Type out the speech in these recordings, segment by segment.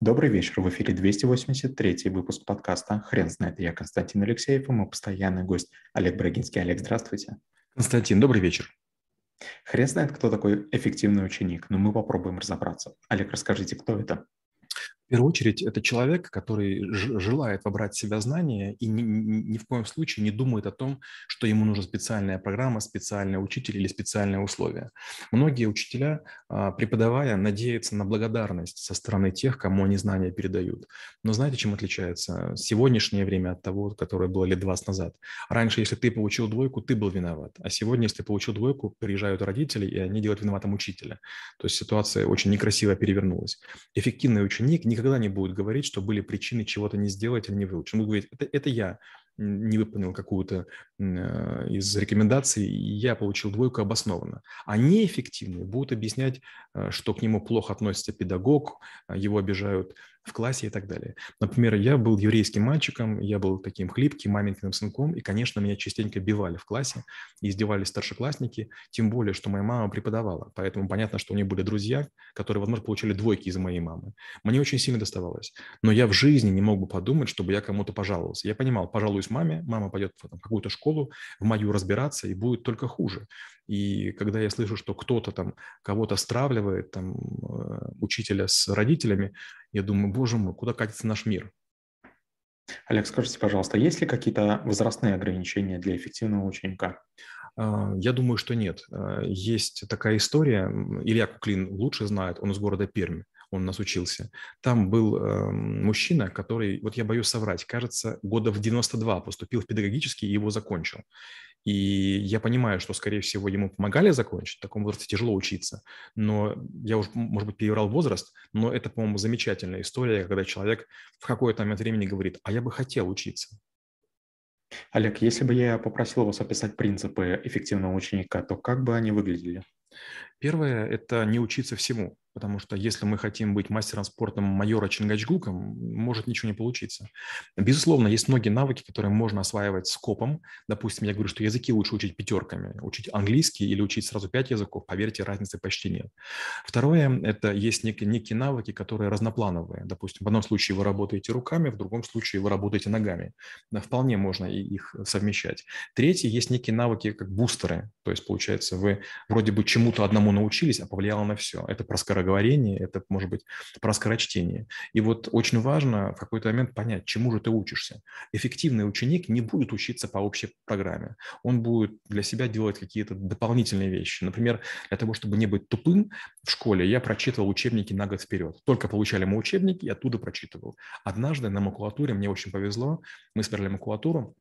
Добрый вечер, в эфире 283 выпуск подкаста «Хрен знает». Я Константин Алексеев и мой постоянный гость Олег Брагинский. Олег, здравствуйте. Константин, добрый вечер. Хрен знает, кто такой эффективный ученик, но мы попробуем разобраться. Олег, расскажите, кто это? В первую очередь, это человек, который желает вобрать в себя знания и ни, ни, ни в коем случае не думает о том, что ему нужна специальная программа, специальный учитель или специальные условия. Многие учителя, а, преподавая, надеются на благодарность со стороны тех, кому они знания передают. Но знаете, чем отличается сегодняшнее время от того, которое было лет 20 назад? Раньше, если ты получил двойку, ты был виноват. А сегодня, если ты получил двойку, приезжают родители, и они делают виноватым учителя. То есть ситуация очень некрасиво перевернулась. Эффективный ученик не никогда не будет говорить, что были причины чего-то не сделать или не выучить. Он будет говорить, это, это я не выполнил какую-то э, из рекомендаций, и я получил двойку обоснованно. А неэффективные будут объяснять, э, что к нему плохо относится педагог, его обижают в классе и так далее. Например, я был еврейским мальчиком, я был таким хлипким маменькиным сынком, и, конечно, меня частенько бивали в классе, и издевались старшеклассники, тем более, что моя мама преподавала, поэтому понятно, что у нее были друзья, которые, возможно, получали двойки из-за моей мамы. Мне очень сильно доставалось, но я в жизни не мог бы подумать, чтобы я кому-то пожаловался. Я понимал, пожалуюсь маме, мама пойдет в какую-то школу, в мою разбираться, и будет только хуже. И когда я слышу, что кто-то там кого-то стравливает, там, э, учителя с родителями, я думаю, боже мой, куда катится наш мир? Олег, скажите, пожалуйста, есть ли какие-то возрастные ограничения для эффективного ученика? А, я думаю, что нет. А, есть такая история, Илья Куклин лучше знает, он из города Пермь он нас учился. Там был э, мужчина, который, вот я боюсь соврать, кажется, года в 92 поступил в педагогический и его закончил. И я понимаю, что, скорее всего, ему помогали закончить, в таком возрасте тяжело учиться. Но я уже, может быть, переврал возраст, но это, по-моему, замечательная история, когда человек в какой-то момент времени говорит, а я бы хотел учиться. Олег, если бы я попросил вас описать принципы эффективного ученика, то как бы они выглядели? Первое – это не учиться всему, потому что если мы хотим быть мастером спорта майора Чингачгука, может ничего не получиться. Безусловно, есть многие навыки, которые можно осваивать скопом. Допустим, я говорю, что языки лучше учить пятерками. Учить английский или учить сразу пять языков, поверьте, разницы почти нет. Второе – это есть некие, некие навыки, которые разноплановые. Допустим, в одном случае вы работаете руками, в другом случае вы работаете ногами. Вполне можно их совмещать. Третье – есть некие навыки, как бустеры. То есть, получается, вы вроде бы чему-то одному чему научились, а повлияло на все. Это про скороговорение, это, может быть, про скорочтение. И вот очень важно в какой-то момент понять, чему же ты учишься. Эффективный ученик не будет учиться по общей программе. Он будет для себя делать какие-то дополнительные вещи. Например, для того, чтобы не быть тупым в школе, я прочитывал учебники на год вперед. Только получали мы учебники, и оттуда прочитывал. Однажды на макулатуре мне очень повезло. Мы собирали макулатуру,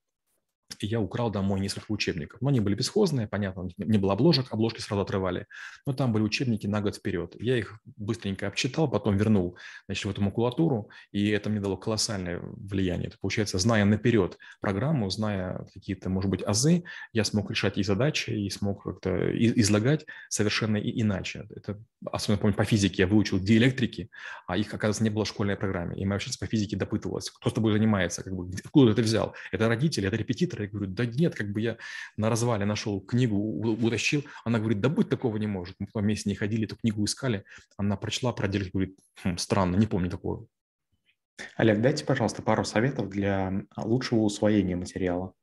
я украл домой несколько учебников. Но они были бесхозные, понятно, не было обложек, обложки сразу отрывали. Но там были учебники на год вперед. Я их быстренько обчитал, потом вернул значит, в эту макулатуру, и это мне дало колоссальное влияние. Это получается, зная наперед программу, зная какие-то, может быть, азы, я смог решать и задачи, и смог как-то излагать совершенно иначе. Это, особенно, помню, по физике я выучил диэлектрики, а их, оказывается, не было в школьной программе. И моя учительница по физике допытывалась, кто с тобой занимается, как бы, откуда ты это взял? Это родители, это репетитор, я говорю, да нет, как бы я на развале нашел книгу, утащил. Она говорит, да быть такого не может. Мы потом вместе не ходили, эту книгу искали. Она прочла, проделила, говорит, хм, странно, не помню такого. Олег, дайте, пожалуйста, пару советов для лучшего усвоения материала.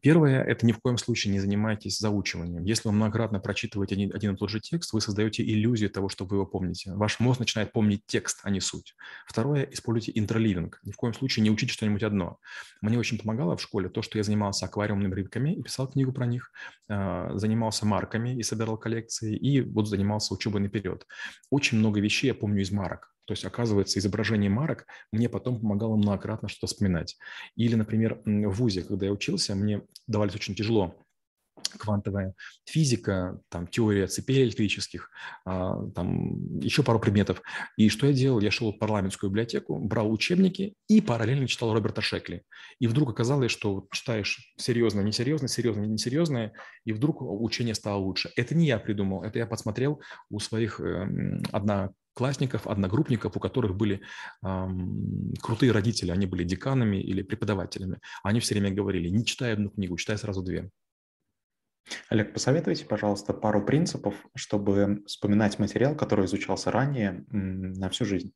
Первое – это ни в коем случае не занимайтесь заучиванием. Если вы многократно прочитываете один, один и тот же текст, вы создаете иллюзию того, что вы его помните. Ваш мозг начинает помнить текст, а не суть. Второе – используйте интерливинг. Ни в коем случае не учите что-нибудь одно. Мне очень помогало в школе то, что я занимался аквариумными рыбками и писал книгу про них, а, занимался марками и собирал коллекции, и вот занимался учебой наперед. Очень много вещей я помню из марок. То есть, оказывается, изображение марок мне потом помогало многократно что-то вспоминать. Или, например, в ВУЗе, когда я учился, мне давались очень тяжело квантовая физика, там, теория цепей электрических, а, там, еще пару предметов. И что я делал? Я шел в парламентскую библиотеку, брал учебники и параллельно читал Роберта Шекли. И вдруг оказалось, что читаешь серьезно, несерьезно, серьезно, несерьезное, и вдруг учение стало лучше. Это не я придумал, это я подсмотрел у своих э, одна классников, одногруппников, у которых были эм, крутые родители, они были деканами или преподавателями. Они все время говорили, не читай одну книгу, читай сразу две. Олег, посоветуйте, пожалуйста, пару принципов, чтобы вспоминать материал, который изучался ранее, на всю жизнь.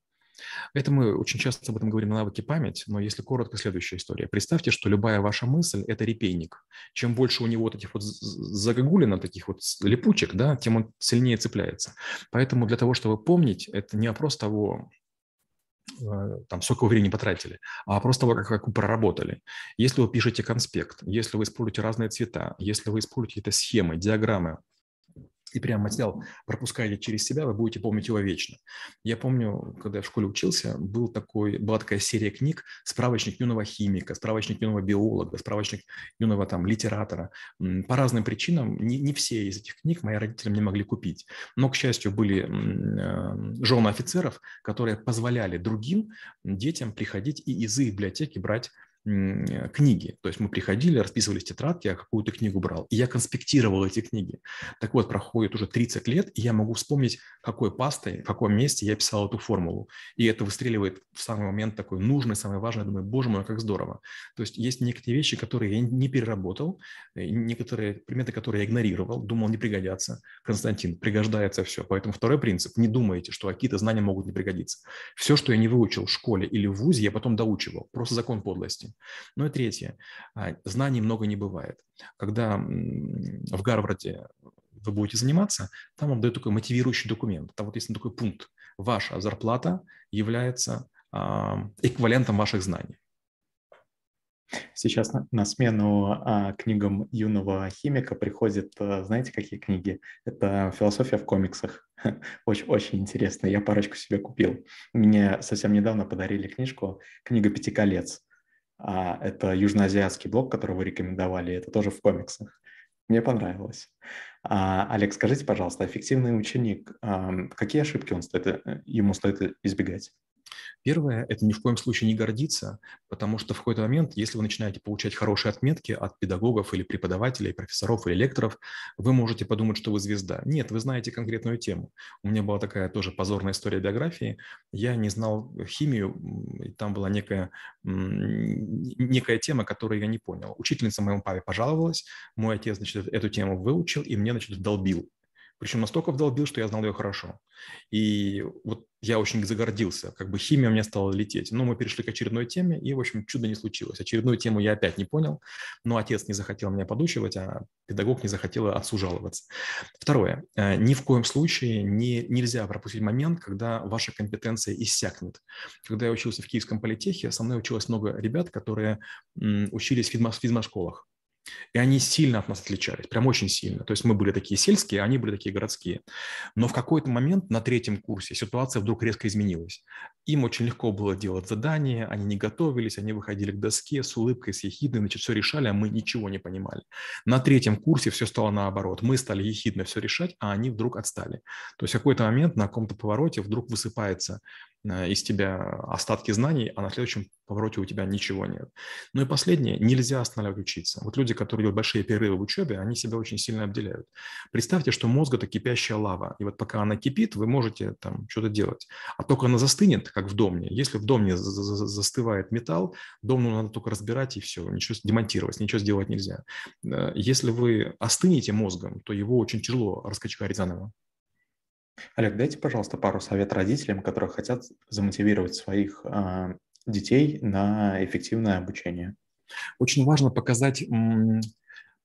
Это мы очень часто об этом говорим на навыке память, но если коротко, следующая история. Представьте, что любая ваша мысль – это репейник. Чем больше у него вот этих вот загогулина, таких вот липучек, да, тем он сильнее цепляется. Поэтому для того, чтобы помнить, это не вопрос того, э, там, сколько времени потратили, а вопрос того, как, как вы проработали. Если вы пишете конспект, если вы используете разные цвета, если вы используете какие-то схемы, диаграммы, и прям материал пропускаете через себя, вы будете помнить его вечно. Я помню, когда я в школе учился, был такой, была такая серия книг «Справочник юного химика», «Справочник юного биолога», «Справочник юного там, литератора». По разным причинам не, не все из этих книг мои родители мне могли купить. Но, к счастью, были э, жены офицеров, которые позволяли другим детям приходить и из их библиотеки брать книги. То есть мы приходили, расписывались тетрадки, я какую-то книгу брал, и я конспектировал эти книги. Так вот, проходит уже 30 лет, и я могу вспомнить, какой пастой, в каком месте я писал эту формулу. И это выстреливает в самый момент такой нужный, самый важный. Я думаю, боже мой, как здорово. То есть есть некоторые вещи, которые я не переработал, э, некоторые предметы, которые я игнорировал, думал, не пригодятся. Константин, пригождается все. Поэтому второй принцип, не думайте, что какие-то знания могут не пригодиться. Все, что я не выучил в школе или в ВУЗе, я потом доучивал. Просто закон подлости. Ну и третье. А, знаний много не бывает. Когда в Гарварде вы будете заниматься, там вам дают такой мотивирующий документ. Там вот есть такой пункт. Ваша зарплата является эквивалентом ваших знаний. Сейчас на, на смену а, книгам юного химика приходят, а, знаете, какие книги? Это «Философия в комиксах». Очень, очень интересно. Я парочку себе купил. Мне совсем недавно подарили книжку «Книга пяти колец». А, это южноазиатский блок, который вы рекомендовали, это тоже в комиксах. Мне понравилось. А, Олег, скажите, пожалуйста, эффективный ученик, какие ошибки он стоит, э, ему стоит избегать? Первое – это ни в коем случае не гордиться, потому что в какой-то момент, если вы начинаете получать хорошие отметки от педагогов или преподавателей, профессоров или лекторов, вы можете подумать, что вы звезда. Нет, вы знаете конкретную тему. У меня была такая тоже позорная история биографии. Я не знал химию, и там была некая, некая тема, которую я не понял. Учительница моему папе пожаловалась, мой отец, значит, эту тему выучил и мне, значит, вдолбил. Причем настолько вдолбил, что я знал ее хорошо. И вот я очень загордился, как бы химия у меня стала лететь. Но мы перешли к очередной теме, и, в общем, чудо не случилось. Очередную тему я опять не понял, но отец не захотел меня подучивать, а педагог не захотел отцу жаловаться. Второе. Э, ни в коем случае не, нельзя пропустить момент, когда ваша компетенция иссякнет. Когда я учился в Киевском политехе, со мной училось много ребят, которые учились в физмашколах. И они сильно от нас отличались, прям очень сильно. То есть мы были такие сельские, а они были такие городские. Но в какой-то момент на третьем курсе ситуация вдруг резко изменилась. Им очень легко было делать задания, они не готовились, они выходили к доске с улыбкой, с ехидной, значит, все решали, а мы ничего не понимали. На третьем курсе все стало наоборот. Мы стали ехидно все решать, а они вдруг отстали. То есть в какой-то момент на каком-то повороте вдруг высыпается Э, из тебя остатки знаний, а на следующем повороте у тебя ничего нет. Ну и последнее, нельзя останавливать учиться. Вот люди, которые делают большие перерывы в учебе, они себя очень сильно обделяют. Представьте, что мозг – это кипящая лава, и вот пока она кипит, вы можете там что-то делать. А только она застынет, как в домне. Если в домне застывает металл, дом надо только разбирать и все, ничего демонтировать, ничего сделать нельзя. Э, если вы остынете мозгом, то его очень тяжело раскачать заново. Олег, дайте, пожалуйста, пару совет родителям, которые хотят замотивировать своих э, детей на эффективное обучение. Очень важно показать,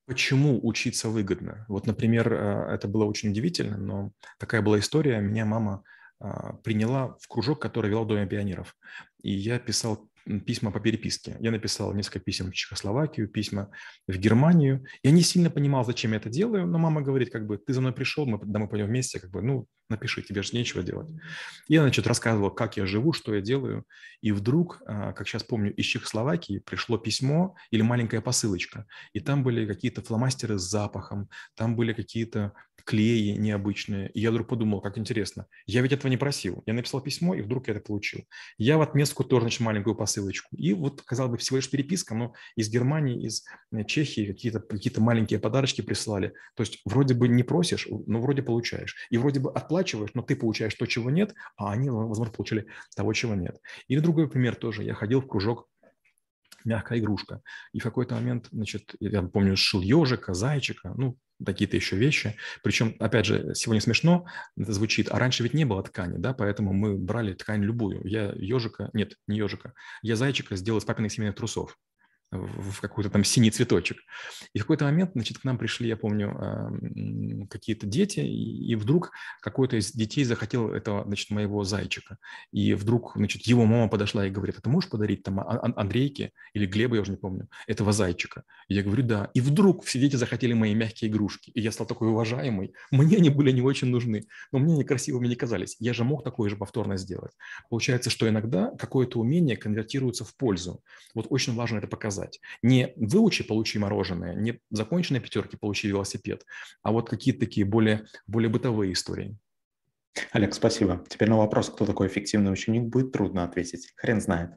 почему учиться выгодно. Вот, например, э, это было очень удивительно, но такая была история. Меня мама а, приняла в кружок, который вел Доме пионеров. И я писал письма по переписке. Я написал несколько писем в Чехословакию, письма в Германию. Я не сильно понимал, зачем я это делаю, но мама говорит, как бы, ты за мной пришел, мы домой пойдем вместе, как бы, ну, напиши, тебе же нечего делать. Я, значит, рассказывал, как я живу, что я делаю, и вдруг, а, как сейчас помню, из Чехословакии пришло письмо или маленькая посылочка, и там были какие-то фломастеры с запахом, там были какие-то клеи необычные. И я вдруг подумал, как интересно, я ведь этого не просил. Я написал письмо, и вдруг я это получил. Я в отместку тоже, значит, маленькую посылочку. И вот, казалось бы, всего лишь переписка, но из Германии, из э, Чехии какие-то какие маленькие подарочки прислали. То есть вроде бы не просишь, но вроде получаешь. И вроде бы от оплачиваешь, но ты получаешь то, чего нет, а они, возможно, получили того, чего нет. Или другой пример тоже. Я ходил в кружок мягкая игрушка. И в какой-то момент, значит, я помню, сшил ежика, зайчика, ну, какие-то еще вещи. Причем, опять же, сегодня смешно это звучит, а раньше ведь не было ткани, да, поэтому мы брали ткань любую. Я ежика, нет, не ежика, я зайчика сделал из папиных семейных трусов в какой-то там синий цветочек. И в какой-то момент, значит, к нам пришли, я помню, какие-то дети, и вдруг какой-то из детей захотел этого, значит, моего зайчика. И вдруг, значит, его мама подошла и говорит, а ты можешь подарить там Андрейке или Глебу, я уже не помню, этого зайчика? И я говорю, да. И вдруг все дети захотели мои мягкие игрушки. И я стал такой уважаемый. Мне они были не очень нужны, но мне они красивыми не казались. Я же мог такое же повторно сделать. Получается, что иногда какое-то умение конвертируется в пользу. Вот очень важно это показать сказать. Не выучи, получи мороженое, не законченные пятерки, получи велосипед, а вот какие-то такие более, более бытовые истории. Олег, спасибо. Теперь на вопрос, кто такой эффективный ученик, будет трудно ответить. Хрен знает.